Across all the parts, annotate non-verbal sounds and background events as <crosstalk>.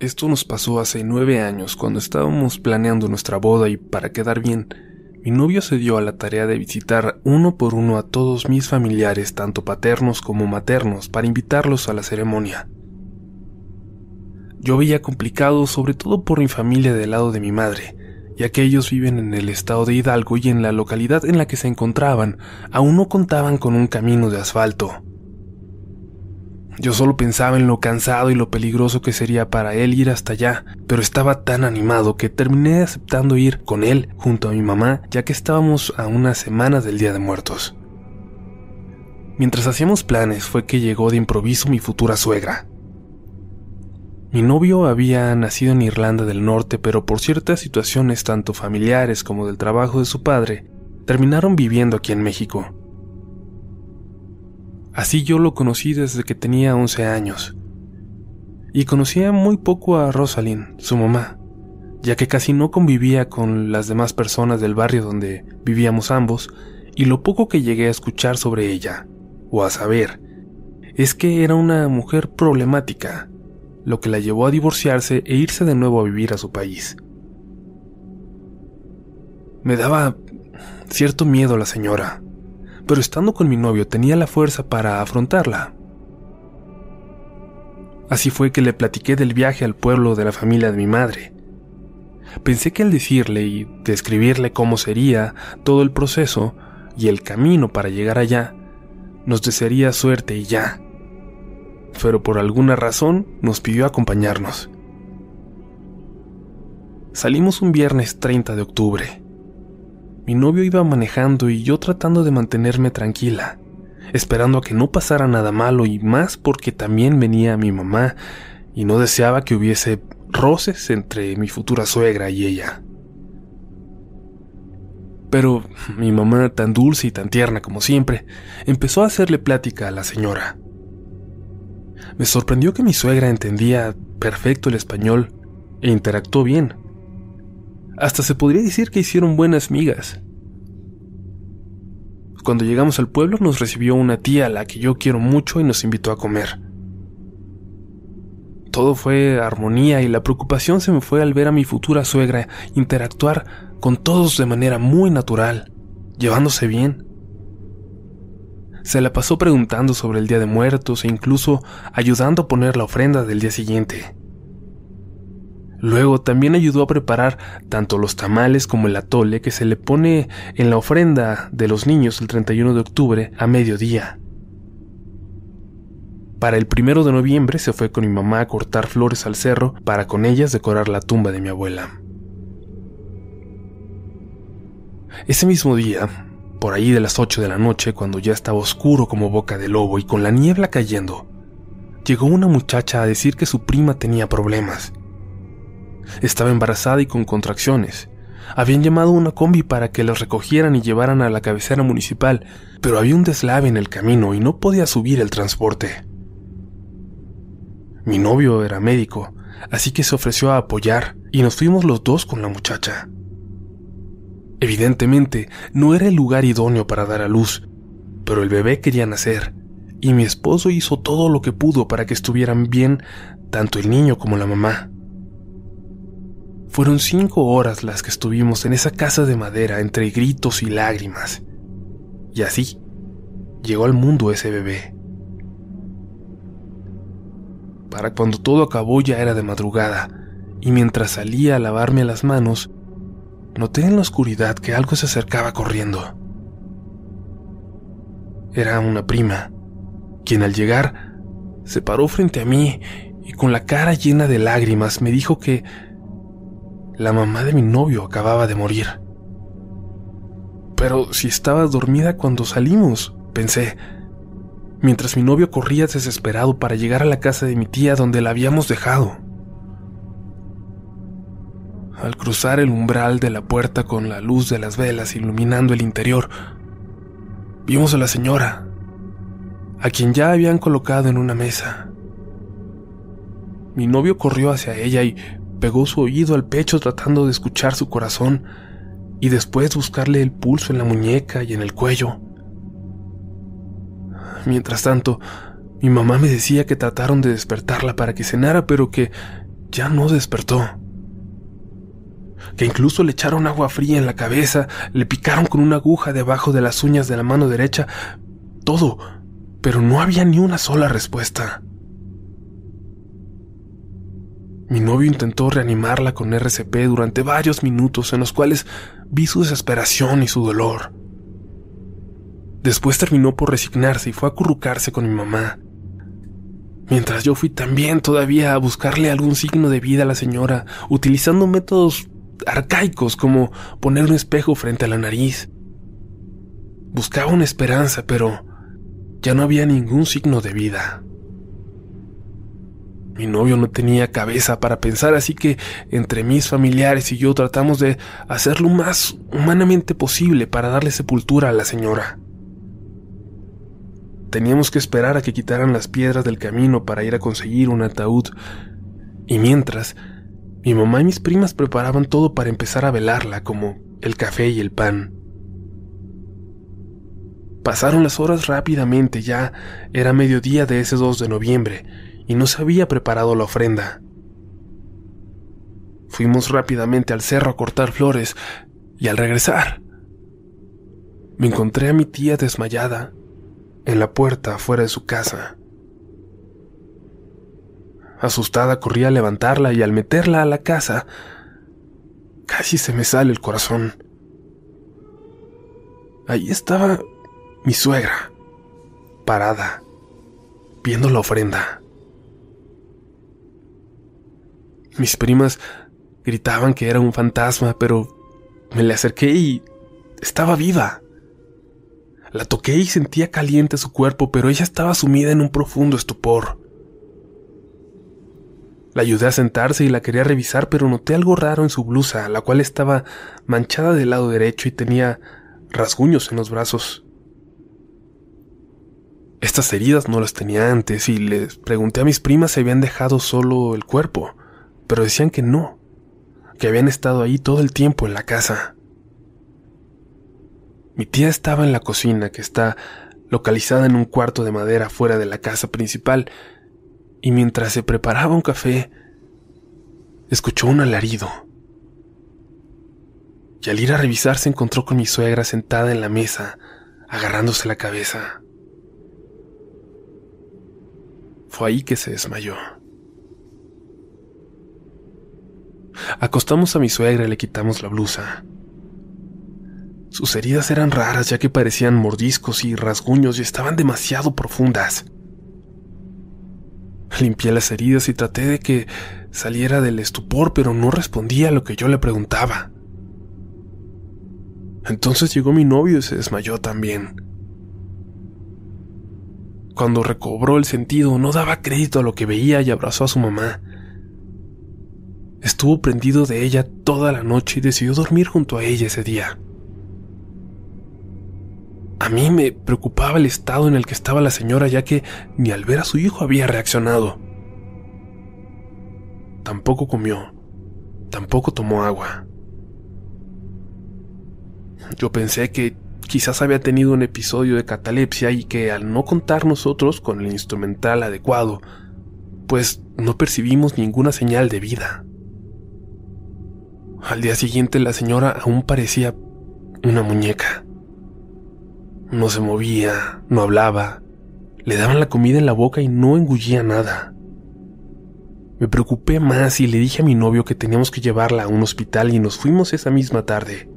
Esto nos pasó hace nueve años, cuando estábamos planeando nuestra boda y para quedar bien, mi novio se dio a la tarea de visitar uno por uno a todos mis familiares, tanto paternos como maternos, para invitarlos a la ceremonia. Yo veía complicado, sobre todo por mi familia del lado de mi madre, ya que ellos viven en el estado de Hidalgo y en la localidad en la que se encontraban aún no contaban con un camino de asfalto. Yo solo pensaba en lo cansado y lo peligroso que sería para él ir hasta allá, pero estaba tan animado que terminé aceptando ir con él junto a mi mamá, ya que estábamos a unas semanas del Día de Muertos. Mientras hacíamos planes fue que llegó de improviso mi futura suegra. Mi novio había nacido en Irlanda del Norte, pero por ciertas situaciones tanto familiares como del trabajo de su padre, terminaron viviendo aquí en México. Así yo lo conocí desde que tenía 11 años. Y conocía muy poco a Rosalind, su mamá, ya que casi no convivía con las demás personas del barrio donde vivíamos ambos, y lo poco que llegué a escuchar sobre ella, o a saber, es que era una mujer problemática, lo que la llevó a divorciarse e irse de nuevo a vivir a su país. Me daba cierto miedo la señora, pero estando con mi novio tenía la fuerza para afrontarla. Así fue que le platiqué del viaje al pueblo de la familia de mi madre. Pensé que al decirle y describirle cómo sería todo el proceso y el camino para llegar allá, nos desearía suerte y ya. Pero por alguna razón nos pidió acompañarnos. Salimos un viernes 30 de octubre. Mi novio iba manejando y yo tratando de mantenerme tranquila, esperando a que no pasara nada malo y más porque también venía mi mamá y no deseaba que hubiese roces entre mi futura suegra y ella. Pero mi mamá, tan dulce y tan tierna como siempre, empezó a hacerle plática a la señora. Me sorprendió que mi suegra entendía perfecto el español e interactuó bien. Hasta se podría decir que hicieron buenas migas. Cuando llegamos al pueblo nos recibió una tía a la que yo quiero mucho y nos invitó a comer. Todo fue armonía y la preocupación se me fue al ver a mi futura suegra interactuar con todos de manera muy natural, llevándose bien. Se la pasó preguntando sobre el Día de Muertos e incluso ayudando a poner la ofrenda del día siguiente. Luego también ayudó a preparar tanto los tamales como el atole que se le pone en la ofrenda de los niños el 31 de octubre a mediodía. Para el primero de noviembre se fue con mi mamá a cortar flores al cerro para con ellas decorar la tumba de mi abuela. Ese mismo día, por ahí de las 8 de la noche, cuando ya estaba oscuro como boca de lobo y con la niebla cayendo, llegó una muchacha a decir que su prima tenía problemas estaba embarazada y con contracciones. Habían llamado una combi para que los recogieran y llevaran a la cabecera municipal, pero había un deslave en el camino y no podía subir el transporte. Mi novio era médico, así que se ofreció a apoyar y nos fuimos los dos con la muchacha. Evidentemente, no era el lugar idóneo para dar a luz, pero el bebé quería nacer, y mi esposo hizo todo lo que pudo para que estuvieran bien tanto el niño como la mamá. Fueron cinco horas las que estuvimos en esa casa de madera entre gritos y lágrimas. Y así llegó al mundo ese bebé. Para cuando todo acabó ya era de madrugada, y mientras salía a lavarme las manos, noté en la oscuridad que algo se acercaba corriendo. Era una prima, quien al llegar se paró frente a mí y con la cara llena de lágrimas me dijo que la mamá de mi novio acababa de morir. Pero si estaba dormida cuando salimos, pensé, mientras mi novio corría desesperado para llegar a la casa de mi tía donde la habíamos dejado. Al cruzar el umbral de la puerta con la luz de las velas iluminando el interior, vimos a la señora, a quien ya habían colocado en una mesa. Mi novio corrió hacia ella y pegó su oído al pecho tratando de escuchar su corazón y después buscarle el pulso en la muñeca y en el cuello. Mientras tanto, mi mamá me decía que trataron de despertarla para que cenara, pero que ya no despertó. Que incluso le echaron agua fría en la cabeza, le picaron con una aguja debajo de las uñas de la mano derecha, todo, pero no había ni una sola respuesta. Mi novio intentó reanimarla con RCP durante varios minutos en los cuales vi su desesperación y su dolor. Después terminó por resignarse y fue a acurrucarse con mi mamá. Mientras yo fui también todavía a buscarle algún signo de vida a la señora, utilizando métodos arcaicos como poner un espejo frente a la nariz. Buscaba una esperanza, pero ya no había ningún signo de vida. Mi novio no tenía cabeza para pensar, así que entre mis familiares y yo tratamos de hacer lo más humanamente posible para darle sepultura a la señora. Teníamos que esperar a que quitaran las piedras del camino para ir a conseguir un ataúd, y mientras, mi mamá y mis primas preparaban todo para empezar a velarla, como el café y el pan. Pasaron las horas rápidamente, ya era mediodía de ese 2 de noviembre, y no se había preparado la ofrenda. Fuimos rápidamente al cerro a cortar flores y al regresar me encontré a mi tía desmayada en la puerta afuera de su casa. Asustada corrí a levantarla y al meterla a la casa casi se me sale el corazón. Ahí estaba mi suegra, parada, viendo la ofrenda. Mis primas gritaban que era un fantasma, pero me le acerqué y estaba viva. La toqué y sentía caliente su cuerpo, pero ella estaba sumida en un profundo estupor. La ayudé a sentarse y la quería revisar, pero noté algo raro en su blusa, la cual estaba manchada del lado derecho y tenía rasguños en los brazos. Estas heridas no las tenía antes y les pregunté a mis primas si habían dejado solo el cuerpo pero decían que no, que habían estado ahí todo el tiempo en la casa. Mi tía estaba en la cocina, que está localizada en un cuarto de madera fuera de la casa principal, y mientras se preparaba un café, escuchó un alarido. Y al ir a revisar se encontró con mi suegra sentada en la mesa, agarrándose la cabeza. Fue ahí que se desmayó. Acostamos a mi suegra y le quitamos la blusa. Sus heridas eran raras ya que parecían mordiscos y rasguños y estaban demasiado profundas. Limpié las heridas y traté de que saliera del estupor, pero no respondía a lo que yo le preguntaba. Entonces llegó mi novio y se desmayó también. Cuando recobró el sentido, no daba crédito a lo que veía y abrazó a su mamá. Estuvo prendido de ella toda la noche y decidió dormir junto a ella ese día. A mí me preocupaba el estado en el que estaba la señora ya que ni al ver a su hijo había reaccionado. Tampoco comió, tampoco tomó agua. Yo pensé que quizás había tenido un episodio de catalepsia y que al no contar nosotros con el instrumental adecuado, pues no percibimos ninguna señal de vida. Al día siguiente la señora aún parecía una muñeca. No se movía, no hablaba, le daban la comida en la boca y no engullía nada. Me preocupé más y le dije a mi novio que teníamos que llevarla a un hospital y nos fuimos esa misma tarde.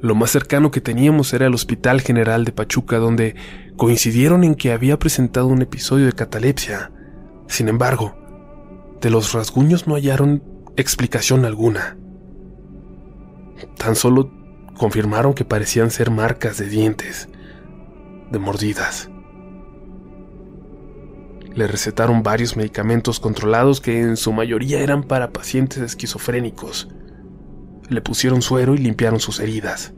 Lo más cercano que teníamos era el Hospital General de Pachuca, donde coincidieron en que había presentado un episodio de catalepsia. Sin embargo, de los rasguños no hallaron explicación alguna. Tan solo confirmaron que parecían ser marcas de dientes, de mordidas. Le recetaron varios medicamentos controlados que en su mayoría eran para pacientes esquizofrénicos. Le pusieron suero y limpiaron sus heridas.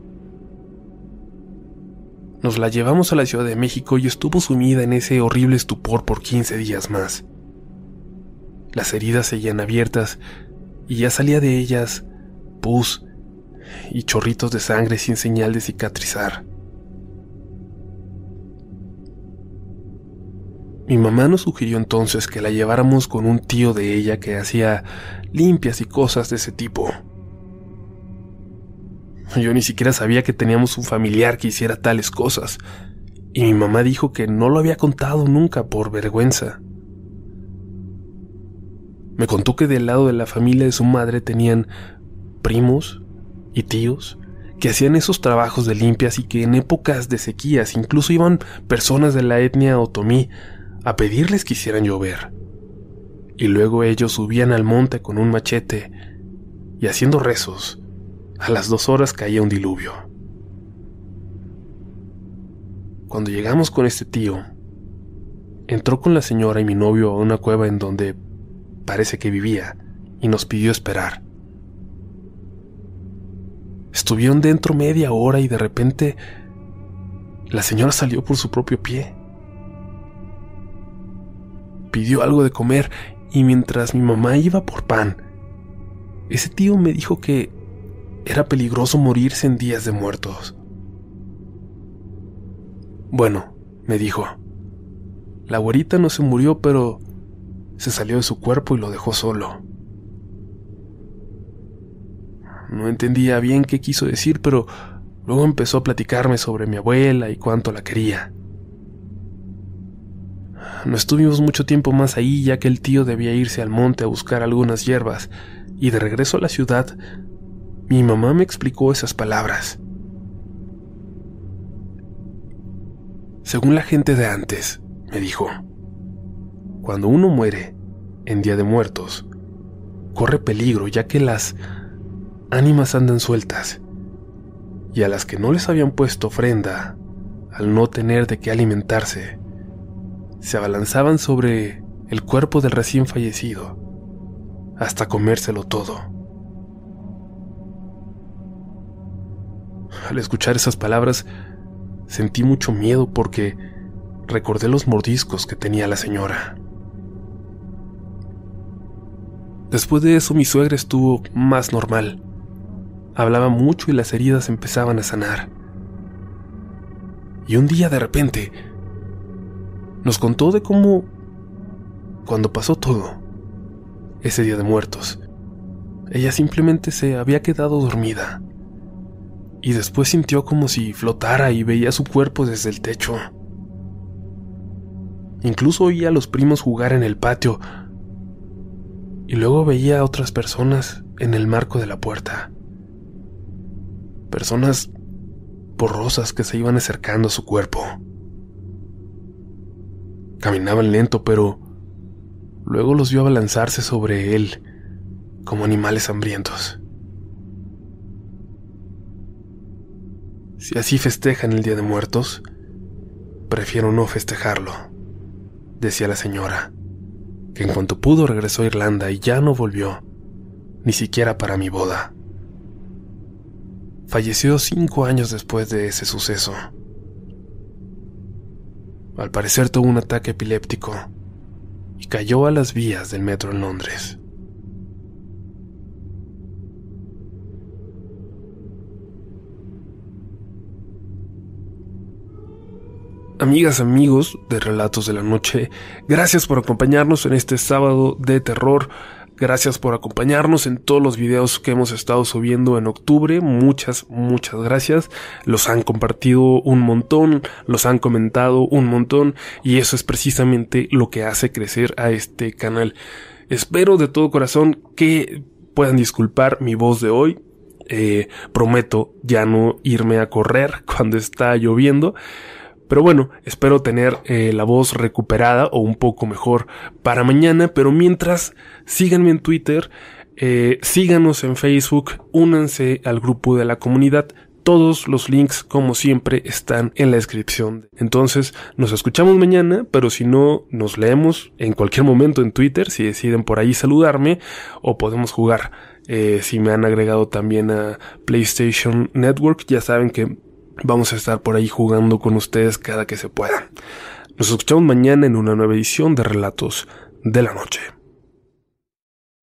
Nos la llevamos a la Ciudad de México y estuvo sumida en ese horrible estupor por 15 días más. Las heridas seguían abiertas y ya salía de ellas pus y chorritos de sangre sin señal de cicatrizar. Mi mamá nos sugirió entonces que la lleváramos con un tío de ella que hacía limpias y cosas de ese tipo. Yo ni siquiera sabía que teníamos un familiar que hiciera tales cosas, y mi mamá dijo que no lo había contado nunca por vergüenza. Me contó que del lado de la familia de su madre tenían primos y tíos que hacían esos trabajos de limpias y que en épocas de sequías incluso iban personas de la etnia otomí a pedirles que hicieran llover. Y luego ellos subían al monte con un machete y haciendo rezos, a las dos horas caía un diluvio. Cuando llegamos con este tío, entró con la señora y mi novio a una cueva en donde parece que vivía y nos pidió esperar. Estuvieron dentro media hora y de repente la señora salió por su propio pie. Pidió algo de comer y mientras mi mamá iba por pan, ese tío me dijo que era peligroso morirse en días de muertos. Bueno, me dijo, la güerita no se murió, pero se salió de su cuerpo y lo dejó solo. No entendía bien qué quiso decir, pero luego empezó a platicarme sobre mi abuela y cuánto la quería. No estuvimos mucho tiempo más ahí ya que el tío debía irse al monte a buscar algunas hierbas, y de regreso a la ciudad, mi mamá me explicó esas palabras. Según la gente de antes, me dijo, cuando uno muere en Día de Muertos, corre peligro ya que las ánimas andan sueltas, y a las que no les habían puesto ofrenda, al no tener de qué alimentarse, se abalanzaban sobre el cuerpo del recién fallecido, hasta comérselo todo. Al escuchar esas palabras, sentí mucho miedo porque recordé los mordiscos que tenía la señora. Después de eso mi suegra estuvo más normal. Hablaba mucho y las heridas empezaban a sanar. Y un día de repente nos contó de cómo, cuando pasó todo, ese día de muertos, ella simplemente se había quedado dormida. Y después sintió como si flotara y veía su cuerpo desde el techo. Incluso oía a los primos jugar en el patio. Y luego veía a otras personas en el marco de la puerta personas borrosas que se iban acercando a su cuerpo. Caminaban lento, pero luego los vio abalanzarse sobre él como animales hambrientos. Si así festejan el Día de Muertos, prefiero no festejarlo, decía la señora, que en cuanto pudo regresó a Irlanda y ya no volvió, ni siquiera para mi boda. Falleció cinco años después de ese suceso. Al parecer tuvo un ataque epiléptico y cayó a las vías del metro en Londres. Amigas, amigos de Relatos de la Noche, gracias por acompañarnos en este sábado de terror. Gracias por acompañarnos en todos los videos que hemos estado subiendo en octubre. Muchas, muchas gracias. Los han compartido un montón, los han comentado un montón y eso es precisamente lo que hace crecer a este canal. Espero de todo corazón que puedan disculpar mi voz de hoy. Eh, prometo ya no irme a correr <laughs> cuando está lloviendo. Pero bueno, espero tener eh, la voz recuperada o un poco mejor para mañana. Pero mientras, síganme en Twitter, eh, síganos en Facebook, únanse al grupo de la comunidad. Todos los links, como siempre, están en la descripción. Entonces, nos escuchamos mañana, pero si no, nos leemos en cualquier momento en Twitter, si deciden por ahí saludarme, o podemos jugar. Eh, si me han agregado también a PlayStation Network, ya saben que Vamos a estar por ahí jugando con ustedes cada que se pueda. Nos escuchamos mañana en una nueva edición de Relatos de la Noche.